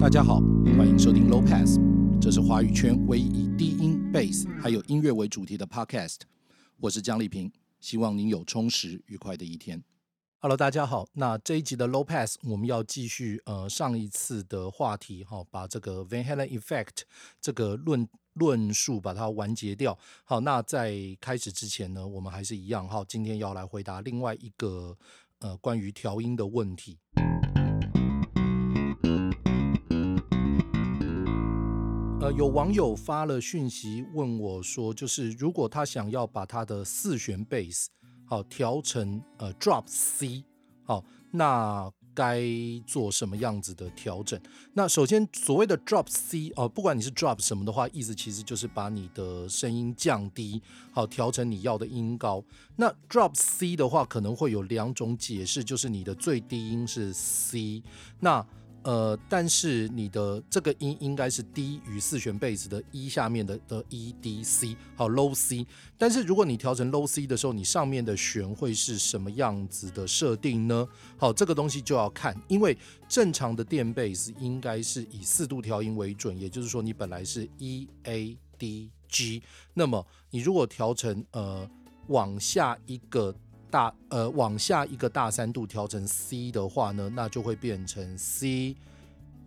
大家好，欢迎收听 Low Pass，这是华语圈唯一以低音、Bass 还有音乐为主题的 Podcast。我是江丽萍，希望您有充实愉快的一天。Hello，大家好，那这一集的 Low Pass 我们要继续呃上一次的话题哈，把这个 Van Halen Effect 这个论论述把它完结掉。好，那在开始之前呢，我们还是一样哈，今天要来回答另外一个呃关于调音的问题。呃，有网友发了讯息问我说，就是如果他想要把他的四弦贝斯好调成呃 drop C 好，那该做什么样子的调整？那首先所谓的 drop C 哦，不管你是 drop 什么的话，意思其实就是把你的声音降低，好调成你要的音高。那 drop C 的话，可能会有两种解释，就是你的最低音是 C，那。呃，但是你的这个音应该是低于四弦贝斯的 E 下面的的 E D C，好 low C。但是如果你调成 low C 的时候，你上面的弦会是什么样子的设定呢？好，这个东西就要看，因为正常的电贝斯应该是以四度调音为准，也就是说你本来是 E A D G，那么你如果调成呃往下一个。大呃往下一个大三度调成 C 的话呢，那就会变成 C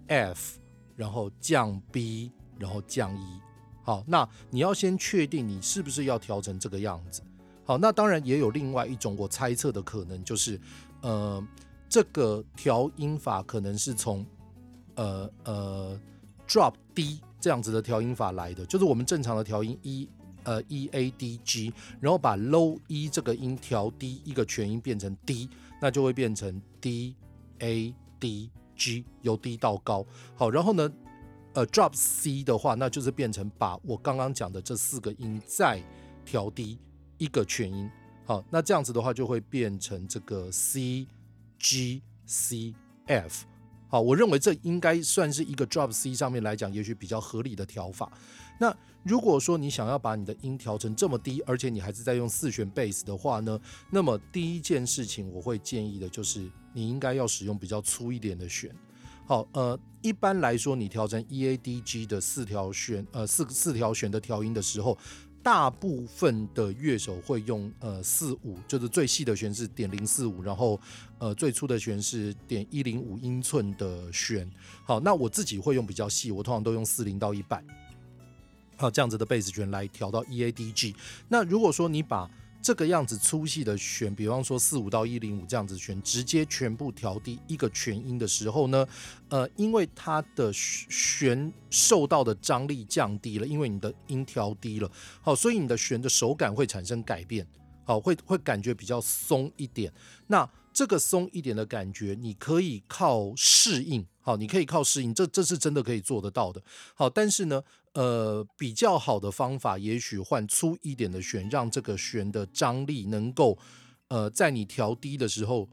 F，然后降 B，然后降 E。好，那你要先确定你是不是要调成这个样子。好，那当然也有另外一种我猜测的可能，就是呃这个调音法可能是从呃呃 drop D 这样子的调音法来的，就是我们正常的调音一。呃，E A D G，然后把 Low E 这个音调低一个全音变成 D，那就会变成 D A D G，由低到高。好，然后呢，呃，Drop C 的话，那就是变成把我刚刚讲的这四个音再调低一个全音。好，那这样子的话就会变成这个 C G C F。好，我认为这应该算是一个 Drop C 上面来讲，也许比较合理的调法。那如果说你想要把你的音调成这么低，而且你还是在用四弦贝斯的话呢，那么第一件事情我会建议的就是你应该要使用比较粗一点的弦。好，呃，一般来说你调成 E A D G 的四条弦，呃，四四条弦的调音的时候，大部分的乐手会用呃四五，就是最细的弦是点零四五，然后呃最粗的弦是点一零五英寸的弦。好，那我自己会用比较细，我通常都用四零到一百。好，这样子的贝斯弦来调到 E A D G。那如果说你把这个样子粗细的弦，比方说四五到一零五这样子弦，直接全部调低一个全音的时候呢，呃，因为它的弦受到的张力降低了，因为你的音调低了，好，所以你的弦的手感会产生改变，好，会会感觉比较松一点。那这个松一点的感觉，你可以靠适应，好，你可以靠适应，这这是真的可以做得到的，好，但是呢。呃，比较好的方法，也许换粗一点的弦，让这个弦的张力能够，呃，在你调低的时候，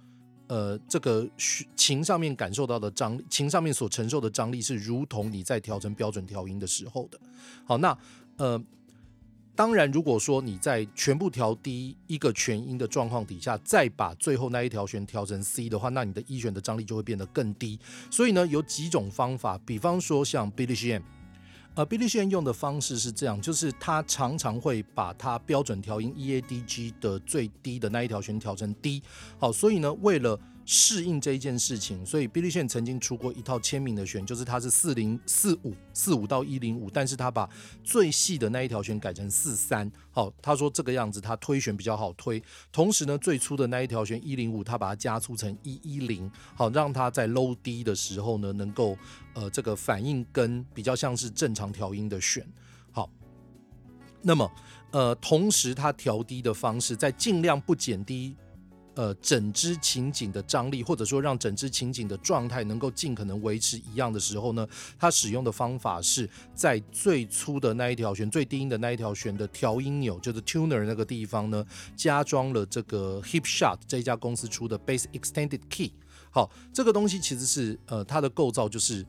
呃，这个琴上面感受到的张力，琴上面所承受的张力是如同你在调成标准调音的时候的。好，那呃，当然，如果说你在全部调低一个全音的状况底下，再把最后那一条弦调成 C 的话，那你的一弦的张力就会变得更低。所以呢，有几种方法，比方说像 Billy Sheehan。呃，Billy Sheehan 用的方式是这样，就是他常常会把他标准调音 E A D G 的最低的那一条弦调成低。好，所以呢，为了适应这一件事情，所以 Billy Sheehan 曾经出过一套签名的弦，就是它是四零四五四五到一零五，但是他把最细的那一条弦改成四三。好，他说这个样子他推弦比较好推，同时呢，最粗的那一条弦一零五，他把它加粗成一一零，好，让它在 low 低的时候呢，能够呃这个反应跟比较像是正常调音的弦。好，那么呃同时它调低的方式，在尽量不减低。呃，整支琴颈的张力，或者说让整支琴颈的状态能够尽可能维持一样的时候呢，它使用的方法是在最粗的那一条弦、最低音的那一条弦的调音钮，就是 tuner 那个地方呢，加装了这个 Hipshot 这家公司出的 Bass Extended Key。好，这个东西其实是呃，它的构造就是。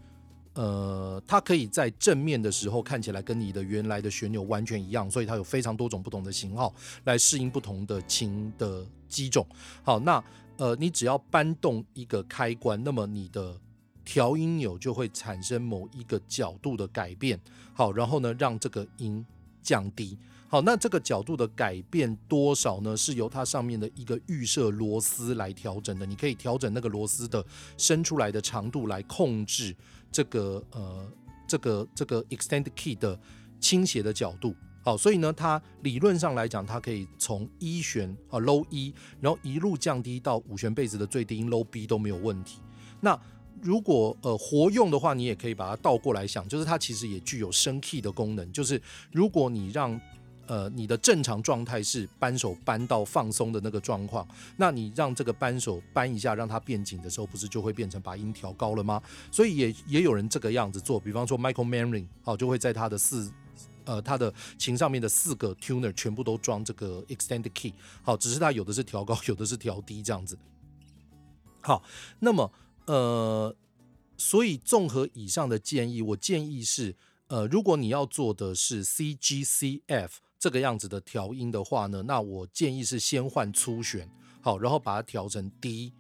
呃，它可以在正面的时候看起来跟你的原来的旋钮完全一样，所以它有非常多种不同的型号来适应不同的琴的机种。好，那呃，你只要搬动一个开关，那么你的调音钮就会产生某一个角度的改变。好，然后呢，让这个音降低。好，那这个角度的改变多少呢？是由它上面的一个预设螺丝来调整的。你可以调整那个螺丝的伸出来的长度来控制这个呃这个这个 extend key 的倾斜的角度。好，所以呢，它理论上来讲，它可以从一弦啊 low E，然后一路降低到五弦贝斯的最低音 low B 都没有问题。那如果呃活用的话，你也可以把它倒过来想，就是它其实也具有升 key 的功能，就是如果你让呃，你的正常状态是扳手扳到放松的那个状况，那你让这个扳手扳一下，让它变紧的时候，不是就会变成把音调高了吗？所以也也有人这个样子做，比方说 Michael Manring，好，就会在他的四呃他的琴上面的四个 tuner 全部都装这个 extend key，好，只是他有的是调高，有的是调低这样子。好，那么呃，所以综合以上的建议，我建议是，呃，如果你要做的是 C G C F。这个样子的调音的话呢，那我建议是先换粗弦，好，然后把它调成 D、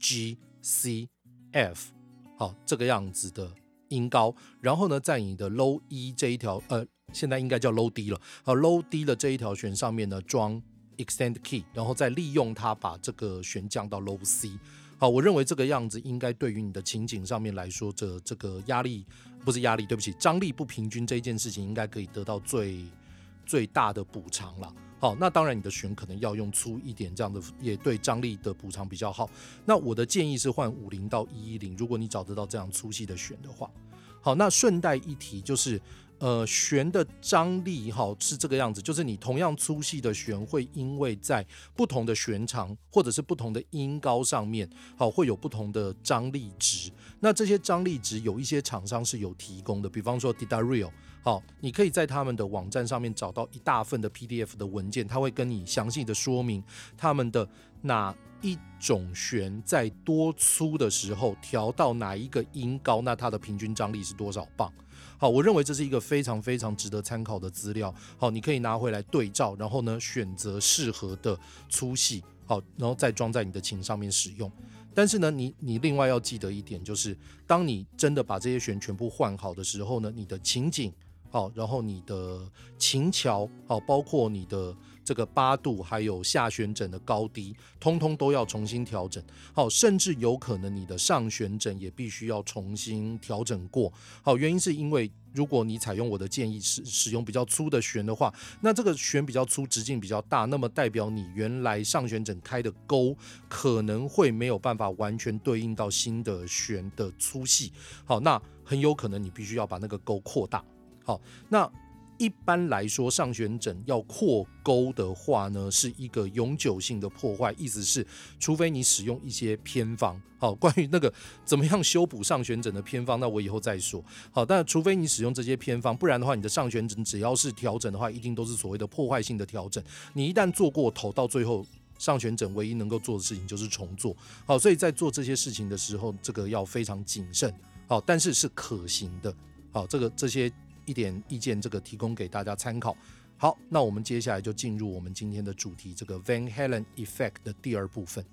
G、C、F，好，这个样子的音高，然后呢，在你的 Low E 这一条，呃，现在应该叫 Low D 了，好，Low D 的这一条弦上面呢装 Extend Key，然后再利用它把这个弦降到 Low C，好，我认为这个样子应该对于你的情景上面来说，这这个压力不是压力，对不起，张力不平均这件事情应该可以得到最。最大的补偿了，好，那当然你的弦可能要用粗一点，这样的也对张力的补偿比较好。那我的建议是换五零到一一零，如果你找得到这样粗细的弦的话，好，那顺带一提就是。呃，弦的张力哈是这个样子，就是你同样粗细的弦，会因为在不同的弦长或者是不同的音高上面，好会有不同的张力值。那这些张力值有一些厂商是有提供的，比方说 D'Addario，好，你可以在他们的网站上面找到一大份的 PDF 的文件，它会跟你详细的说明他们的哪一种弦在多粗的时候调到哪一个音高，那它的平均张力是多少磅。好，我认为这是一个非常非常值得参考的资料。好，你可以拿回来对照，然后呢选择适合的粗细，好，然后再装在你的琴上面使用。但是呢，你你另外要记得一点，就是当你真的把这些弦全部换好的时候呢，你的情景，好，然后你的琴桥，好，包括你的。这个八度还有下旋枕的高低，通通都要重新调整。好，甚至有可能你的上旋枕也必须要重新调整过。好，原因是因为如果你采用我的建议使使用比较粗的弦的话，那这个弦比较粗，直径比较大，那么代表你原来上旋枕开的钩可能会没有办法完全对应到新的弦的粗细。好，那很有可能你必须要把那个钩扩大。好，那。一般来说，上旋枕要扩钩的话呢，是一个永久性的破坏。意思是，除非你使用一些偏方，好，关于那个怎么样修补上旋枕的偏方，那我以后再说。好，但除非你使用这些偏方，不然的话，你的上旋枕只要是调整的话，一定都是所谓的破坏性的调整。你一旦做过头，到最后上旋枕唯一能够做的事情就是重做。好，所以在做这些事情的时候，这个要非常谨慎。好，但是是可行的。好，这个这些。一点意见，这个提供给大家参考。好，那我们接下来就进入我们今天的主题，这个 Van Halen Effect 的第二部分。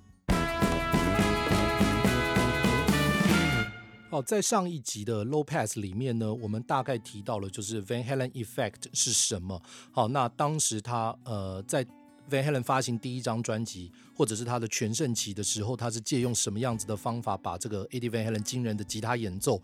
好，在上一集的 Low Pass 里面呢，我们大概提到了就是 Van Halen Effect 是什么。好，那当时他呃在 Van Halen 发行第一张专辑，或者是他的全盛期的时候，他是借用什么样子的方法把这个 Eddie Van Halen 惊人的吉他演奏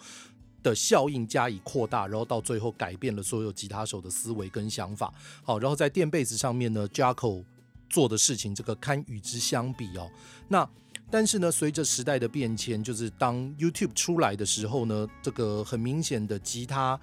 的效应加以扩大，然后到最后改变了所有吉他手的思维跟想法。好，然后在电贝斯上面呢，Jaco 做的事情，这个堪与之相比哦。那但是呢，随着时代的变迁，就是当 YouTube 出来的时候呢，这个很明显的吉他。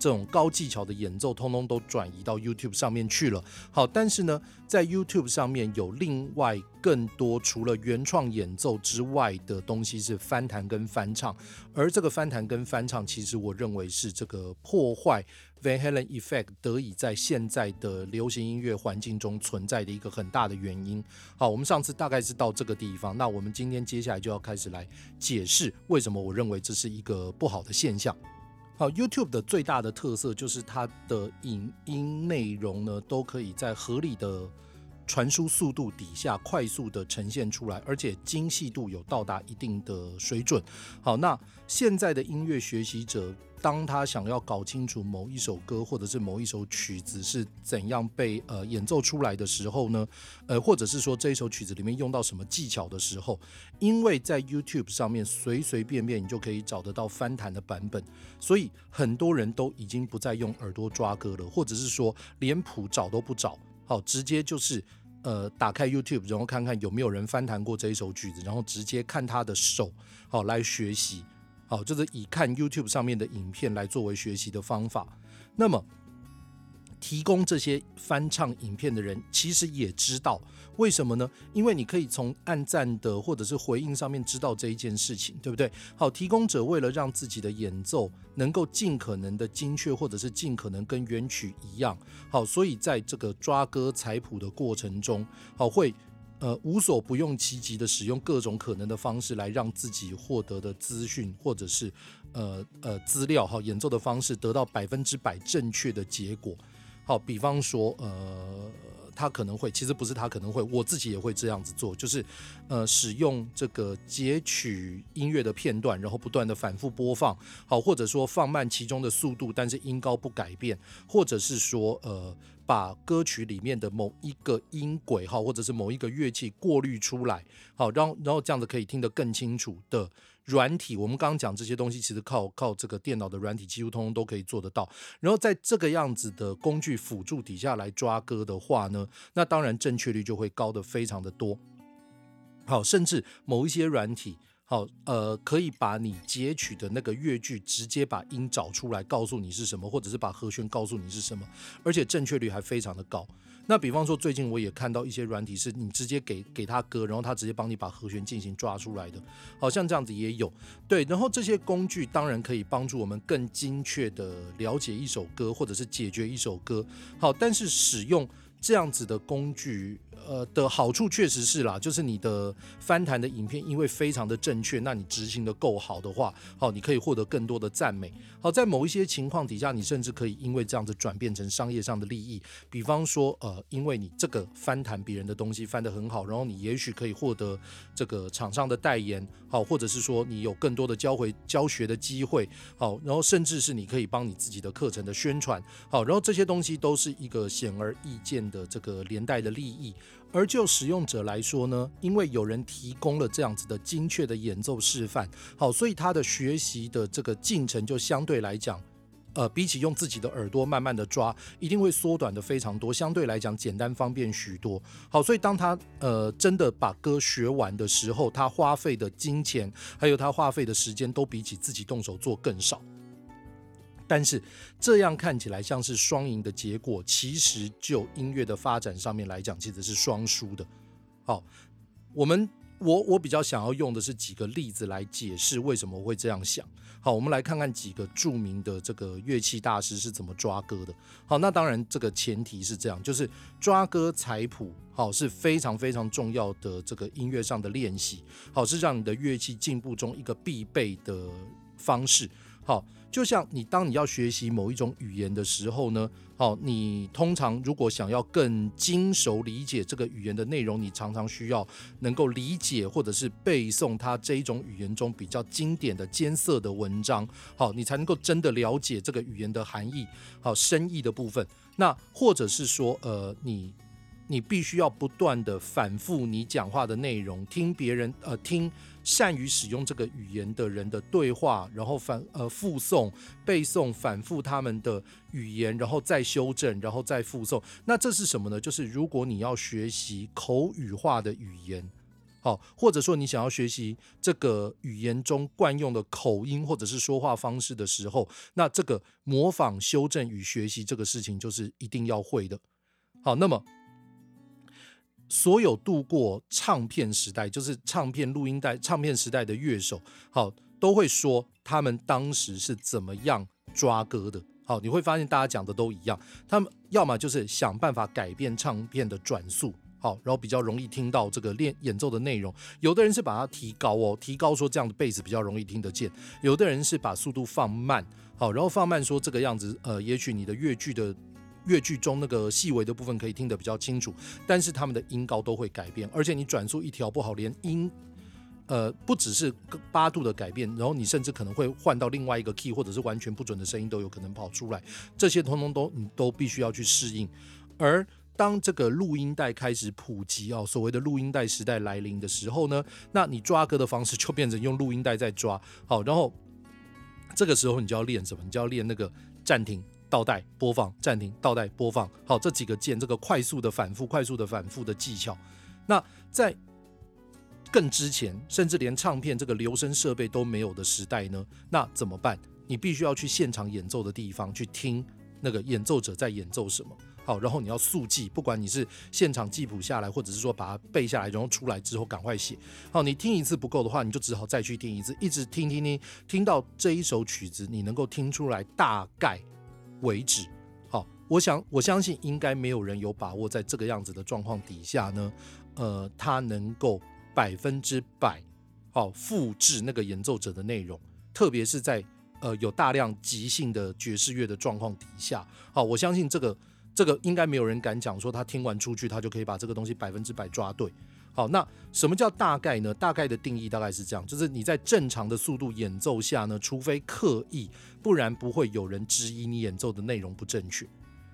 这种高技巧的演奏，通通都转移到 YouTube 上面去了。好，但是呢，在 YouTube 上面有另外更多除了原创演奏之外的东西是翻弹跟翻唱，而这个翻弹跟翻唱，其实我认为是这个破坏 Van Halen Effect 得以在现在的流行音乐环境中存在的一个很大的原因。好，我们上次大概是到这个地方，那我们今天接下来就要开始来解释为什么我认为这是一个不好的现象。好，YouTube 的最大的特色就是它的影音内容呢，都可以在合理的传输速度底下快速的呈现出来，而且精细度有到达一定的水准。好，那现在的音乐学习者，当他想要搞清楚某一首歌或者是某一首曲子是怎样被呃演奏出来的时候呢，呃，或者是说这一首曲子里面用到什么技巧的时候，因为在 YouTube 上面随随便便你就可以找得到翻弹的版本，所以很多人都已经不再用耳朵抓歌了，或者是说连谱找都不找，好，直接就是呃打开 YouTube，然后看看有没有人翻弹过这一首曲子，然后直接看他的手，好来学习。好，就是以看 YouTube 上面的影片来作为学习的方法。那么，提供这些翻唱影片的人，其实也知道为什么呢？因为你可以从按赞的或者是回应上面知道这一件事情，对不对？好，提供者为了让自己的演奏能够尽可能的精确，或者是尽可能跟原曲一样，好，所以在这个抓歌采谱的过程中，好会。呃，无所不用其极的使用各种可能的方式来让自己获得的资讯或者是呃呃资料哈，演奏的方式得到百分之百正确的结果。好，比方说呃。他可能会，其实不是他可能会，我自己也会这样子做，就是，呃，使用这个截取音乐的片段，然后不断的反复播放，好，或者说放慢其中的速度，但是音高不改变，或者是说，呃，把歌曲里面的某一个音轨，好，或者是某一个乐器过滤出来，好，然后然后这样子可以听得更清楚的。软体，我们刚刚讲这些东西，其实靠靠这个电脑的软体，几乎通通都可以做得到。然后在这个样子的工具辅助底下来抓歌的话呢，那当然正确率就会高得非常的多。好，甚至某一些软体，好，呃，可以把你截取的那个乐句直接把音找出来，告诉你是什么，或者是把和弦告诉你是什么，而且正确率还非常的高。那比方说，最近我也看到一些软体，是你直接给给他歌，然后他直接帮你把和弦进行抓出来的，好像这样子也有。对，然后这些工具当然可以帮助我们更精确的了解一首歌，或者是解决一首歌。好，但是使用这样子的工具。呃的好处确实是啦，就是你的翻弹的影片因为非常的正确，那你执行的够好的话，好，你可以获得更多的赞美。好，在某一些情况底下，你甚至可以因为这样子转变成商业上的利益。比方说，呃，因为你这个翻弹别人的东西翻得很好，然后你也许可以获得这个厂商的代言，好，或者是说你有更多的教会教学的机会，好，然后甚至是你可以帮你自己的课程的宣传，好，然后这些东西都是一个显而易见的这个连带的利益。而就使用者来说呢，因为有人提供了这样子的精确的演奏示范，好，所以他的学习的这个进程就相对来讲，呃，比起用自己的耳朵慢慢的抓，一定会缩短的非常多，相对来讲简单方便许多。好，所以当他呃真的把歌学完的时候，他花费的金钱还有他花费的时间都比起自己动手做更少。但是这样看起来像是双赢的结果，其实就音乐的发展上面来讲，其实是双输的。好，我们我我比较想要用的是几个例子来解释为什么会这样想。好，我们来看看几个著名的这个乐器大师是怎么抓歌的。好，那当然这个前提是这样，就是抓歌采谱，好是非常非常重要的这个音乐上的练习，好是让你的乐器进步中一个必备的方式。好。就像你当你要学习某一种语言的时候呢，好，你通常如果想要更精熟理解这个语言的内容，你常常需要能够理解或者是背诵它这一种语言中比较经典的艰涩的文章，好，你才能够真的了解这个语言的含义，好，深意的部分。那或者是说，呃，你你必须要不断的反复你讲话的内容，听别人呃听。善于使用这个语言的人的对话，然后反呃复诵、背诵、反复他们的语言，然后再修正，然后再复诵。那这是什么呢？就是如果你要学习口语化的语言，好，或者说你想要学习这个语言中惯用的口音或者是说话方式的时候，那这个模仿、修正与学习这个事情就是一定要会的。好，那么。所有度过唱片时代，就是唱片录音带、唱片时代的乐手，好，都会说他们当时是怎么样抓歌的。好，你会发现大家讲的都一样，他们要么就是想办法改变唱片的转速，好，然后比较容易听到这个练演奏的内容。有的人是把它提高哦，提高说这样的贝斯比较容易听得见。有的人是把速度放慢，好，然后放慢说这个样子，呃，也许你的乐句的。乐句中那个细微的部分可以听得比较清楚，但是他们的音高都会改变，而且你转速一调不好，连音。呃，不只是八度的改变，然后你甚至可能会换到另外一个 key，或者是完全不准的声音都有可能跑出来。这些通通都你都必须要去适应。而当这个录音带开始普及啊，所谓的录音带时代来临的时候呢，那你抓歌的方式就变成用录音带在抓。好，然后这个时候你就要练什么？你就要练那个暂停、倒带、播放、暂停、倒带、播放。好，这几个键，这个快速的反复、快速的反复的技巧。那在更之前，甚至连唱片这个留声设备都没有的时代呢，那怎么办？你必须要去现场演奏的地方去听那个演奏者在演奏什么。好，然后你要速记，不管你是现场记谱下来，或者是说把它背下来，然后出来之后赶快写。好，你听一次不够的话，你就只好再去听一次，一直听听听，听到这一首曲子你能够听出来大概为止。好，我想我相信应该没有人有把握在这个样子的状况底下呢，呃，他能够。百分之百，好复制那个演奏者的内容，特别是在呃有大量即兴的爵士乐的状况底下，好，我相信这个这个应该没有人敢讲说他听完出去他就可以把这个东西百分之百抓对。好，那什么叫大概呢？大概的定义大概是这样，就是你在正常的速度演奏下呢，除非刻意，不然不会有人质疑你演奏的内容不正确。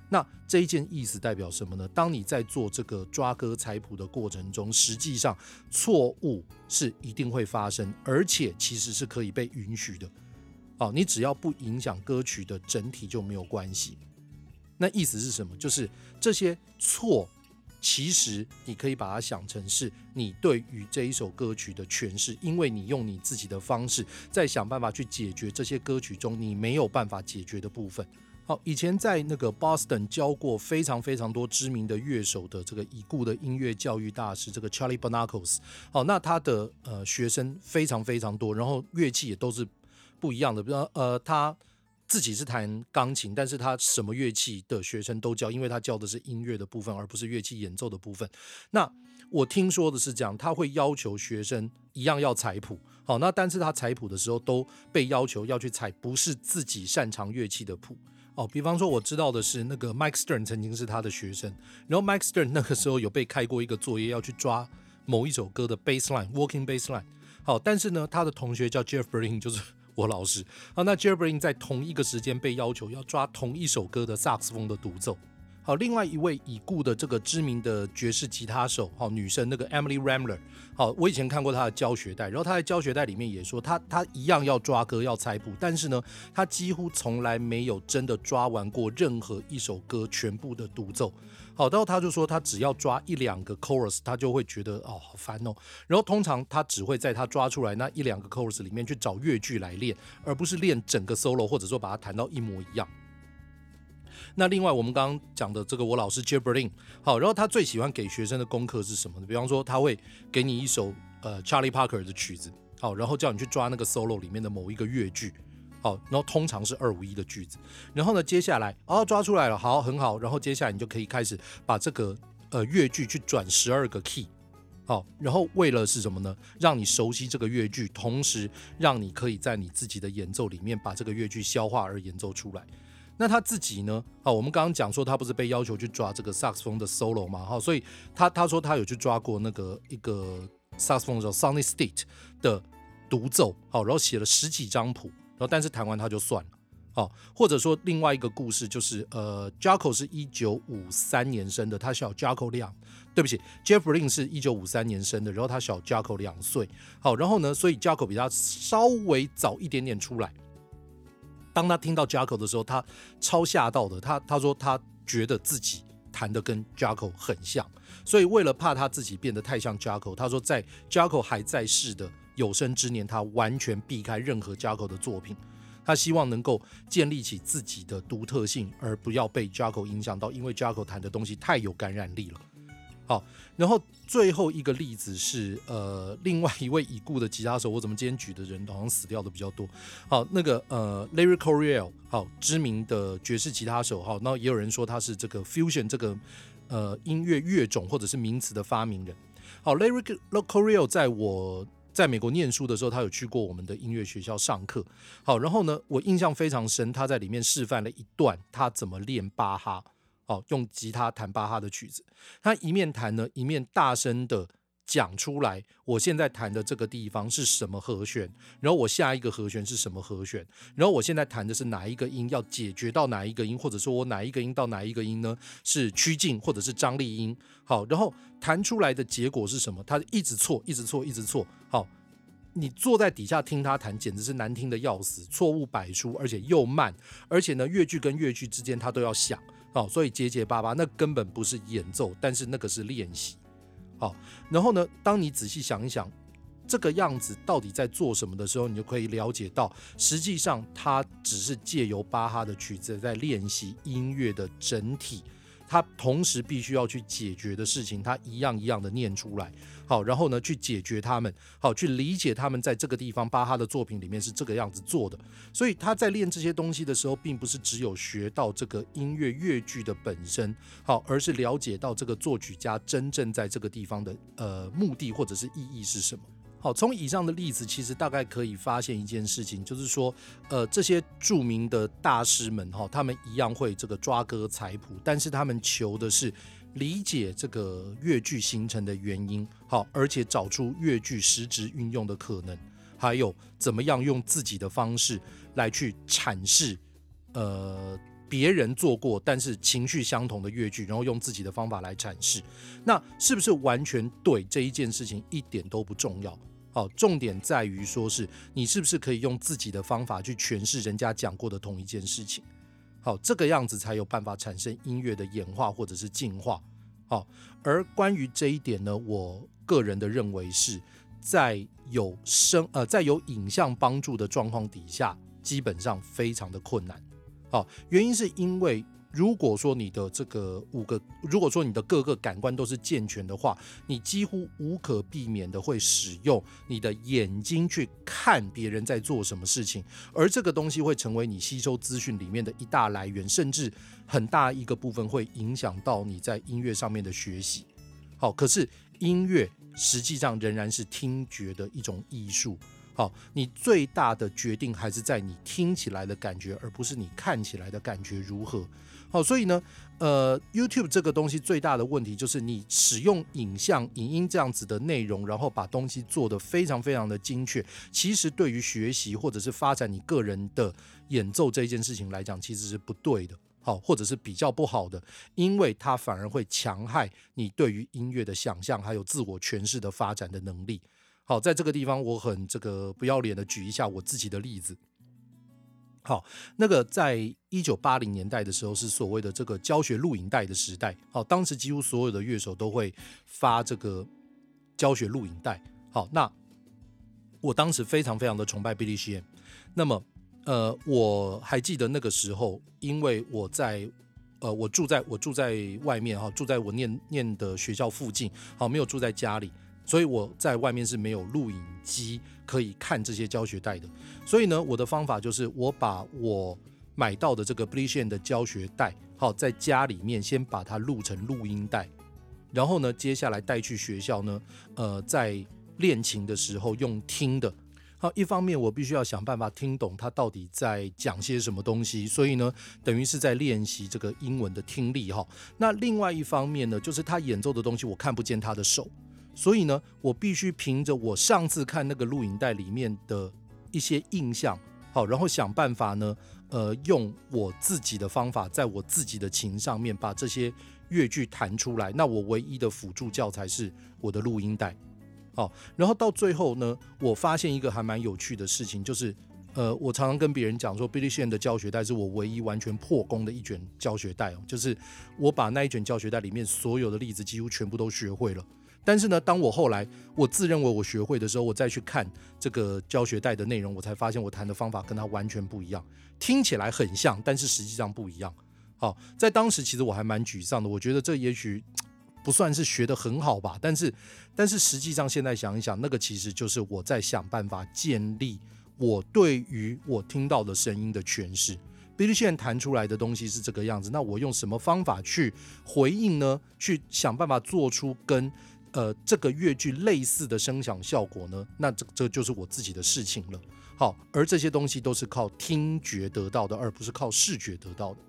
那这一件意思代表什么呢？当你在做这个抓歌采谱的过程中，实际上错误是一定会发生，而且其实是可以被允许的。哦，你只要不影响歌曲的整体就没有关系。那意思是什么？就是这些错，其实你可以把它想成是你对于这一首歌曲的诠释，因为你用你自己的方式在想办法去解决这些歌曲中你没有办法解决的部分。好，以前在那个 Boston 教过非常非常多知名的乐手的这个已故的音乐教育大师，这个 Charlie Bonacos。好，那他的呃学生非常非常多，然后乐器也都是不一样的。比如呃，他自己是弹钢琴，但是他什么乐器的学生都教，因为他教的是音乐的部分，而不是乐器演奏的部分。那我听说的是这样，他会要求学生一样要采谱。好，那但是他采谱的时候都被要求要去采不是自己擅长乐器的谱。哦，比方说我知道的是，那个 Mike Stern 曾经是他的学生，然后 Mike Stern 那个时候有被开过一个作业，要去抓某一首歌的 bass line，walking bass line。好，但是呢，他的同学叫 Jeff Berlin，就是我老师。好，那 j e r b r i n 在同一个时间被要求要抓同一首歌的萨克斯风的独奏。好，另外一位已故的这个知名的爵士吉他手，好，女生那个 Emily Ramler，好，我以前看过她的教学带，然后她在教学带里面也说，她她一样要抓歌要猜谱，但是呢，她几乎从来没有真的抓完过任何一首歌全部的独奏。好，然后她就说，他只要抓一两个 chorus，他就会觉得哦好烦哦。然后通常他只会在他抓出来那一两个 chorus 里面去找乐句来练，而不是练整个 solo，或者说把它弹到一模一样。那另外，我们刚刚讲的这个我老师 j e b r i n 好，然后他最喜欢给学生的功课是什么呢？比方说，他会给你一首呃 Charlie Parker 的曲子，好，然后叫你去抓那个 solo 里面的某一个乐句，好，然后通常是二五一的句子，然后呢，接下来哦抓出来了，好，很好，然后接下来你就可以开始把这个呃乐句去转十二个 key，好，然后为了是什么呢？让你熟悉这个乐句，同时让你可以在你自己的演奏里面把这个乐句消化而演奏出来。那他自己呢？啊，我们刚刚讲说他不是被要求去抓这个萨克斯风的 solo 嘛？哈，所以他他说他有去抓过那个一个萨克斯风叫 Sonny State 的独奏，好，然后写了十几张谱，然后但是弹完他就算了，好，或者说另外一个故事就是呃，Jaco 是一九五三年生的，他小 Jaco 两，对不起，Jeffrey 是一九五三年生的，然后他小 Jaco 两岁，好，然后呢，所以 Jaco 比他稍微早一点点出来。当他听到 Jaco 的时候，他超吓到的。他他说他觉得自己弹的跟 Jaco 很像，所以为了怕他自己变得太像 Jaco，他说在 Jaco 还在世的有生之年，他完全避开任何 Jaco 的作品。他希望能够建立起自己的独特性，而不要被 Jaco 影响到，因为 Jaco 弹的东西太有感染力了。好，然后最后一个例子是，呃，另外一位已故的吉他手，我怎么今天举的人好像死掉的比较多。好，那个呃，Larry Coryell，好，知名的爵士吉他手，好，那也有人说他是这个 fusion 这个呃音乐乐种或者是名词的发明人。好，Larry Coryell 在我在美国念书的时候，他有去过我们的音乐学校上课。好，然后呢，我印象非常深，他在里面示范了一段他怎么练巴哈。哦，用吉他弹巴哈的曲子，他一面弹呢，一面大声的讲出来，我现在弹的这个地方是什么和弦，然后我下一个和弦是什么和弦，然后我现在弹的是哪一个音，要解决到哪一个音，或者说我哪一个音到哪一个音呢？是趋近或者是张力音。好，然后弹出来的结果是什么？他一直错，一直错，一直错。好，你坐在底下听他弹，简直是难听的要死，错误百出，而且又慢，而且呢，乐句跟乐句之间他都要想。好，所以结结巴巴，那根本不是演奏，但是那个是练习。好，然后呢，当你仔细想一想，这个样子到底在做什么的时候，你就可以了解到，实际上它只是借由巴哈的曲子在练习音乐的整体。他同时必须要去解决的事情，他一样一样的念出来，好，然后呢，去解决他们，好，去理解他们在这个地方巴哈的作品里面是这个样子做的。所以他在练这些东西的时候，并不是只有学到这个音乐乐句的本身，好，而是了解到这个作曲家真正在这个地方的呃目的或者是意义是什么。好，从以上的例子，其实大概可以发现一件事情，就是说，呃，这些著名的大师们，哈，他们一样会这个抓歌采谱，但是他们求的是理解这个乐句形成的原因，好，而且找出乐句实质运用的可能，还有怎么样用自己的方式来去阐释，呃。别人做过，但是情绪相同的乐句，然后用自己的方法来阐释，那是不是完全对？这一件事情一点都不重要。好，重点在于说是你是不是可以用自己的方法去诠释人家讲过的同一件事情。好，这个样子才有办法产生音乐的演化或者是进化。好，而关于这一点呢，我个人的认为是在有声呃在有影像帮助的状况底下，基本上非常的困难。好，原因是因为如果说你的这个五个，如果说你的各个感官都是健全的话，你几乎无可避免的会使用你的眼睛去看别人在做什么事情，而这个东西会成为你吸收资讯里面的一大来源，甚至很大一个部分会影响到你在音乐上面的学习。好，可是音乐实际上仍然是听觉的一种艺术。好，你最大的决定还是在你听起来的感觉，而不是你看起来的感觉如何。好，所以呢，呃，YouTube 这个东西最大的问题就是你使用影像、影音这样子的内容，然后把东西做得非常非常的精确，其实对于学习或者是发展你个人的演奏这件事情来讲，其实是不对的。好，或者是比较不好的，因为它反而会强害你对于音乐的想象，还有自我诠释的发展的能力。好，在这个地方我很这个不要脸的举一下我自己的例子。好，那个在一九八零年代的时候是所谓的这个教学录影带的时代。好，当时几乎所有的乐手都会发这个教学录影带。好，那我当时非常非常的崇拜 Billy Sheehan。那么，呃，我还记得那个时候，因为我在呃，我住在我住在外面哈，住在我念念的学校附近，好，没有住在家里。所以我在外面是没有录影机可以看这些教学带的，所以呢，我的方法就是我把我买到的这个 Billy Sheehan 的教学带，好，在家里面先把它录成录音带，然后呢，接下来带去学校呢，呃，在练琴的时候用听的，好，一方面我必须要想办法听懂他到底在讲些什么东西，所以呢，等于是在练习这个英文的听力哈。那另外一方面呢，就是他演奏的东西我看不见他的手。所以呢，我必须凭着我上次看那个录影带里面的一些印象，好，然后想办法呢，呃，用我自己的方法，在我自己的琴上面把这些乐句弹出来。那我唯一的辅助教材是我的录音带，好，然后到最后呢，我发现一个还蛮有趣的事情，就是，呃，我常常跟别人讲说，Billy Sheehan 的教学带是我唯一完全破功的一卷教学带哦，就是我把那一卷教学带里面所有的例子几乎全部都学会了。但是呢，当我后来我自认为我学会的时候，我再去看这个教学带的内容，我才发现我弹的方法跟他完全不一样，听起来很像，但是实际上不一样。好，在当时其实我还蛮沮丧的，我觉得这也许不算是学得很好吧，但是但是实际上现在想一想，那个其实就是我在想办法建立我对于我听到的声音的诠释。比如现在弹出来的东西是这个样子，那我用什么方法去回应呢？去想办法做出跟呃，这个乐句类似的声响效果呢，那这这就是我自己的事情了。好，而这些东西都是靠听觉得到的，而不是靠视觉得到的。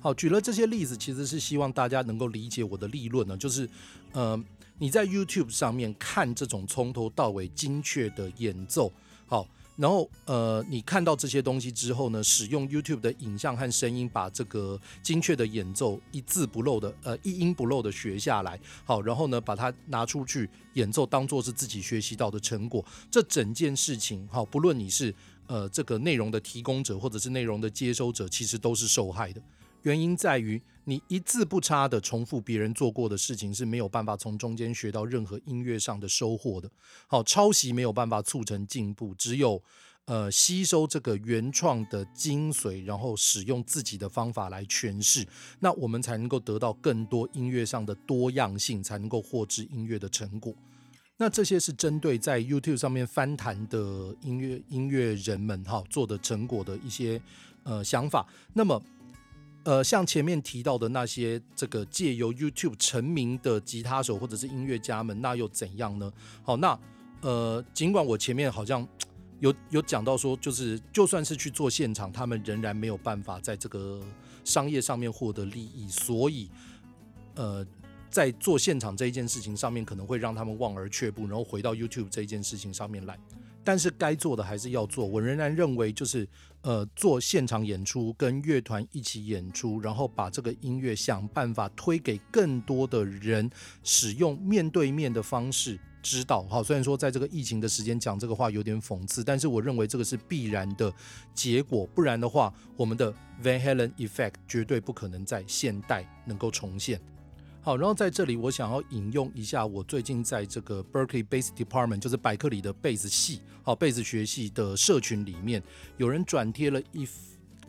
好，举了这些例子，其实是希望大家能够理解我的立论呢，就是呃，你在 YouTube 上面看这种从头到尾精确的演奏，好。然后，呃，你看到这些东西之后呢，使用 YouTube 的影像和声音，把这个精确的演奏一字不漏的，呃，一音不漏的学下来，好，然后呢，把它拿出去演奏，当做是自己学习到的成果。这整件事情，好，不论你是呃这个内容的提供者，或者是内容的接收者，其实都是受害的。原因在于，你一字不差的重复别人做过的事情是没有办法从中间学到任何音乐上的收获的。好，抄袭没有办法促成进步，只有呃吸收这个原创的精髓，然后使用自己的方法来诠释，那我们才能够得到更多音乐上的多样性，才能够获知音乐的成果。那这些是针对在 YouTube 上面翻弹的音乐音乐人们哈做的成果的一些呃想法。那么。呃，像前面提到的那些这个借由 YouTube 成名的吉他手或者是音乐家们，那又怎样呢？好，那呃，尽管我前面好像 有有讲到说，就是就算是去做现场，他们仍然没有办法在这个商业上面获得利益，所以呃，在做现场这一件事情上面，可能会让他们望而却步，然后回到 YouTube 这一件事情上面来。但是该做的还是要做。我仍然认为，就是呃，做现场演出，跟乐团一起演出，然后把这个音乐想办法推给更多的人，使用面对面的方式知道。好，虽然说在这个疫情的时间讲这个话有点讽刺，但是我认为这个是必然的结果。不然的话，我们的 Van Halen Effect 绝对不可能在现代能够重现。好，然后在这里我想要引用一下我最近在这个 Berkeley Bass Department，就是百克里的贝斯系，好，贝斯学系的社群里面，有人转贴了一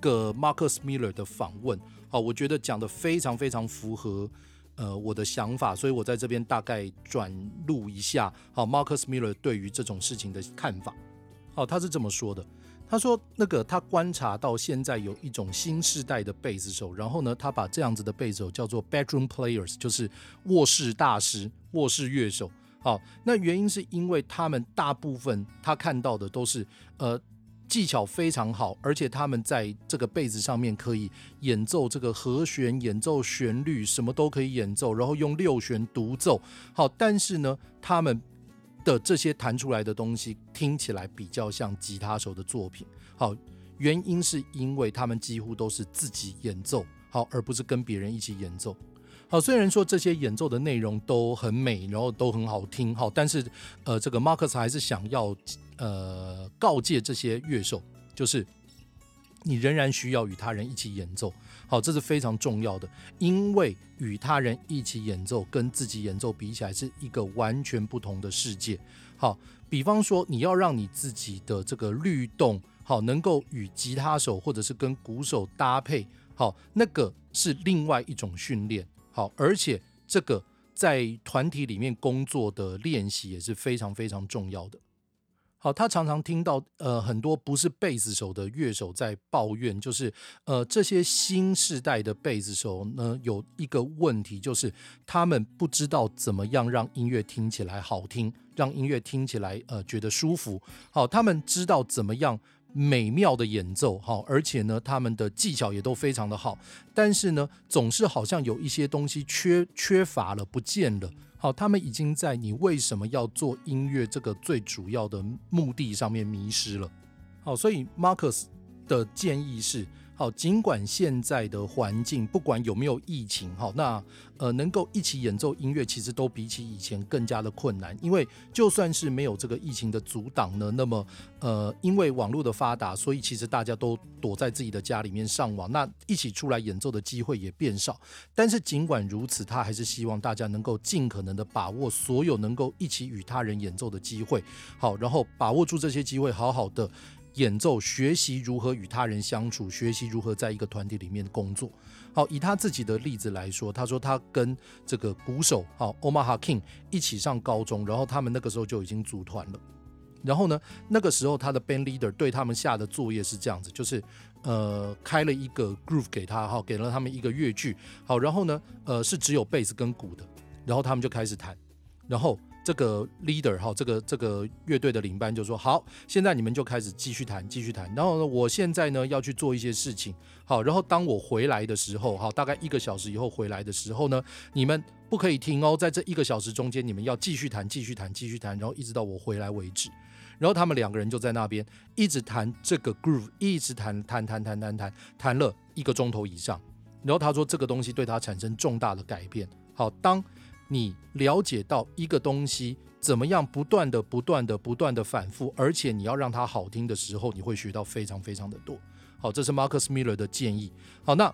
个 Marcus Miller 的访问，好，我觉得讲的非常非常符合呃我的想法，所以我在这边大概转录一下，好，Marcus Miller 对于这种事情的看法，好，他是这么说的。他说：“那个，他观察到现在有一种新世代的贝斯手，然后呢，他把这样子的贝斯手叫做 bedroom players，就是卧室大师、卧室乐手。好，那原因是因为他们大部分他看到的都是呃技巧非常好，而且他们在这个贝斯上面可以演奏这个和弦、演奏旋律，什么都可以演奏，然后用六弦独奏。好，但是呢，他们。”的这些弹出来的东西听起来比较像吉他手的作品，好，原因是因为他们几乎都是自己演奏，好，而不是跟别人一起演奏，好，虽然说这些演奏的内容都很美，然后都很好听，好，但是呃，这个 Marcus 还是想要呃告诫这些乐手，就是你仍然需要与他人一起演奏。好，这是非常重要的，因为与他人一起演奏跟自己演奏比起来是一个完全不同的世界。好，比方说你要让你自己的这个律动好，能够与吉他手或者是跟鼓手搭配，好，那个是另外一种训练。好，而且这个在团体里面工作的练习也是非常非常重要的。好，他常常听到呃很多不是贝斯手的乐手在抱怨，就是呃这些新世代的贝斯手呢，有一个问题，就是他们不知道怎么样让音乐听起来好听，让音乐听起来呃觉得舒服。好，他们知道怎么样美妙的演奏，好，而且呢他们的技巧也都非常的好，但是呢总是好像有一些东西缺缺乏了，不见了。好，他们已经在你为什么要做音乐这个最主要的目的上面迷失了。好，所以 Marcus 的建议是。好，尽管现在的环境，不管有没有疫情，好，那呃，能够一起演奏音乐，其实都比起以前更加的困难。因为就算是没有这个疫情的阻挡呢，那么呃，因为网络的发达，所以其实大家都躲在自己的家里面上网，那一起出来演奏的机会也变少。但是尽管如此，他还是希望大家能够尽可能的把握所有能够一起与他人演奏的机会，好，然后把握住这些机会，好好的。演奏，学习如何与他人相处，学习如何在一个团体里面工作。好，以他自己的例子来说，他说他跟这个鼓手好 Omaha King 一起上高中，然后他们那个时候就已经组团了。然后呢，那个时候他的 band leader 对他们下的作业是这样子，就是呃开了一个 groove 给他，哈，给了他们一个乐句，好，然后呢，呃是只有贝斯跟鼓的，然后他们就开始弹，然后这个 leader 哈，这个这个乐队的领班就说：“好，现在你们就开始继续弹，继续弹。然后呢，我现在呢要去做一些事情。好，然后当我回来的时候，好，大概一个小时以后回来的时候呢，你们不可以停哦，在这一个小时中间，你们要继续弹，继续弹，继续弹，然后一直到我回来为止。然后他们两个人就在那边一直弹这个 groove，一直弹弹弹弹弹弹，弹了一个钟头以上。然后他说这个东西对他产生重大的改变。好，当。你了解到一个东西怎么样不断的、不断的、不断的反复，而且你要让它好听的时候，你会学到非常非常的多。好，这是 Marcus Miller 的建议。好，那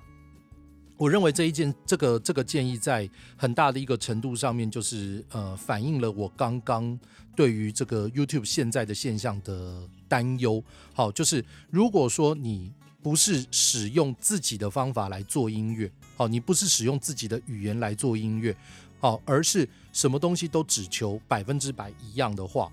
我认为这一件、这个、这个建议在很大的一个程度上面，就是呃，反映了我刚刚对于这个 YouTube 现在的现象的担忧。好，就是如果说你不是使用自己的方法来做音乐，好，你不是使用自己的语言来做音乐。好，而是什么东西都只求百分之百一样的话，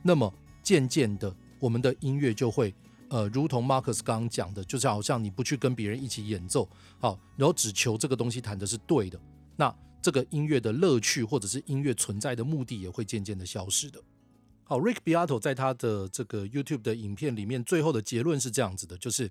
那么渐渐的，我们的音乐就会，呃，如同 Marcus 刚刚讲的，就是好像你不去跟别人一起演奏，好，然后只求这个东西弹的是对的，那这个音乐的乐趣或者是音乐存在的目的也会渐渐的消失的。好，Rick Beato 在他的这个 YouTube 的影片里面，最后的结论是这样子的，就是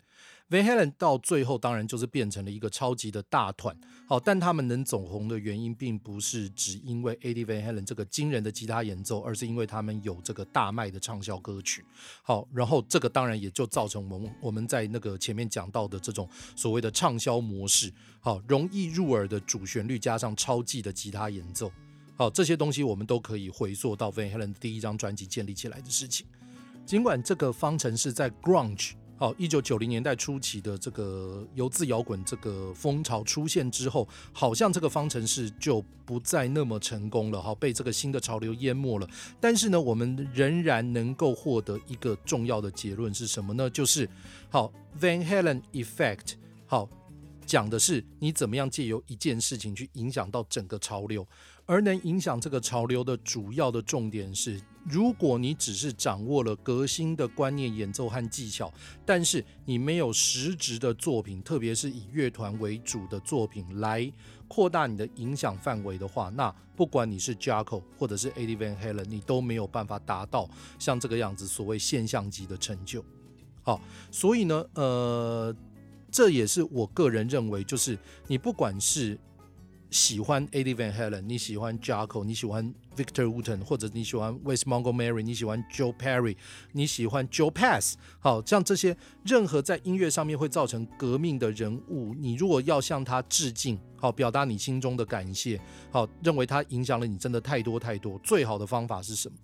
Van Halen 到最后当然就是变成了一个超级的大团。好，但他们能走红的原因，并不是只因为 Ed Van Halen 这个惊人的吉他演奏，而是因为他们有这个大卖的畅销歌曲。好，然后这个当然也就造成我们我们在那个前面讲到的这种所谓的畅销模式。好，容易入耳的主旋律加上超级的吉他演奏。好，这些东西我们都可以回溯到 Van Halen 第一张专辑建立起来的事情。尽管这个方程式在 Grunge，好，一九九零年代初期的这个油渍摇滚这个风潮出现之后，好像这个方程式就不再那么成功了，好，被这个新的潮流淹没了。但是呢，我们仍然能够获得一个重要的结论是什么呢？就是好，Van Halen Effect，好，讲的是你怎么样借由一件事情去影响到整个潮流。而能影响这个潮流的主要的重点是，如果你只是掌握了革新的观念、演奏和技巧，但是你没有实质的作品，特别是以乐团为主的作品来扩大你的影响范围的话，那不管你是 Jaco 或者是 Eddie Van Halen，你都没有办法达到像这个样子所谓现象级的成就。好，所以呢，呃，这也是我个人认为，就是你不管是喜欢 Eddie Van Halen，你喜欢 Jaco，你喜欢 Victor Wooten，或者你喜欢 Wes Montgomery，你喜欢 Joe Perry，你喜欢 Joe Pass，好，像这些任何在音乐上面会造成革命的人物，你如果要向他致敬，好，表达你心中的感谢，好，认为他影响了你真的太多太多，最好的方法是什么？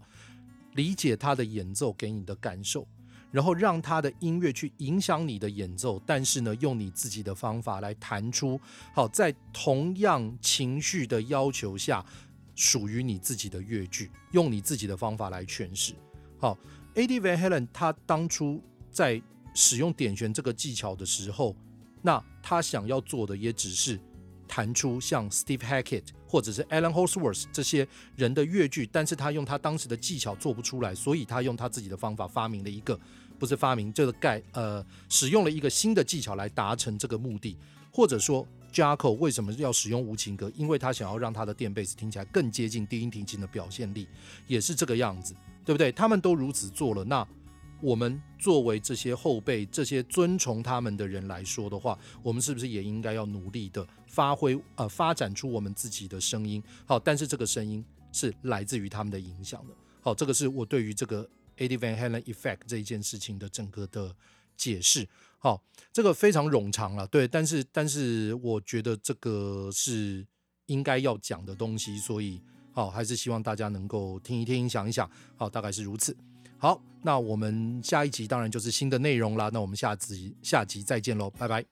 理解他的演奏给你的感受。然后让他的音乐去影响你的演奏，但是呢，用你自己的方法来弹出，好，在同样情绪的要求下，属于你自己的乐句，用你自己的方法来诠释。好，A. D. Van Halen 他当初在使用点弦这个技巧的时候，那他想要做的也只是弹出像 Steve Hackett 或者是 Alan Holsworth 这些人的乐句，但是他用他当时的技巧做不出来，所以他用他自己的方法发明了一个。不是发明这个盖，呃，使用了一个新的技巧来达成这个目的，或者说，Jaco 为什么要使用无情格？因为他想要让他的电贝斯听起来更接近低音提琴的表现力，也是这个样子，对不对？他们都如此做了，那我们作为这些后辈、这些尊崇他们的人来说的话，我们是不是也应该要努力的发挥，呃，发展出我们自己的声音？好，但是这个声音是来自于他们的影响的。好，这个是我对于这个。Eddie Van Halen Effect 这一件事情的整个的解释，好，这个非常冗长了，对，但是但是我觉得这个是应该要讲的东西，所以好，还是希望大家能够听一听，想一想，好，大概是如此。好，那我们下一集当然就是新的内容啦，那我们下集下集再见喽，拜拜。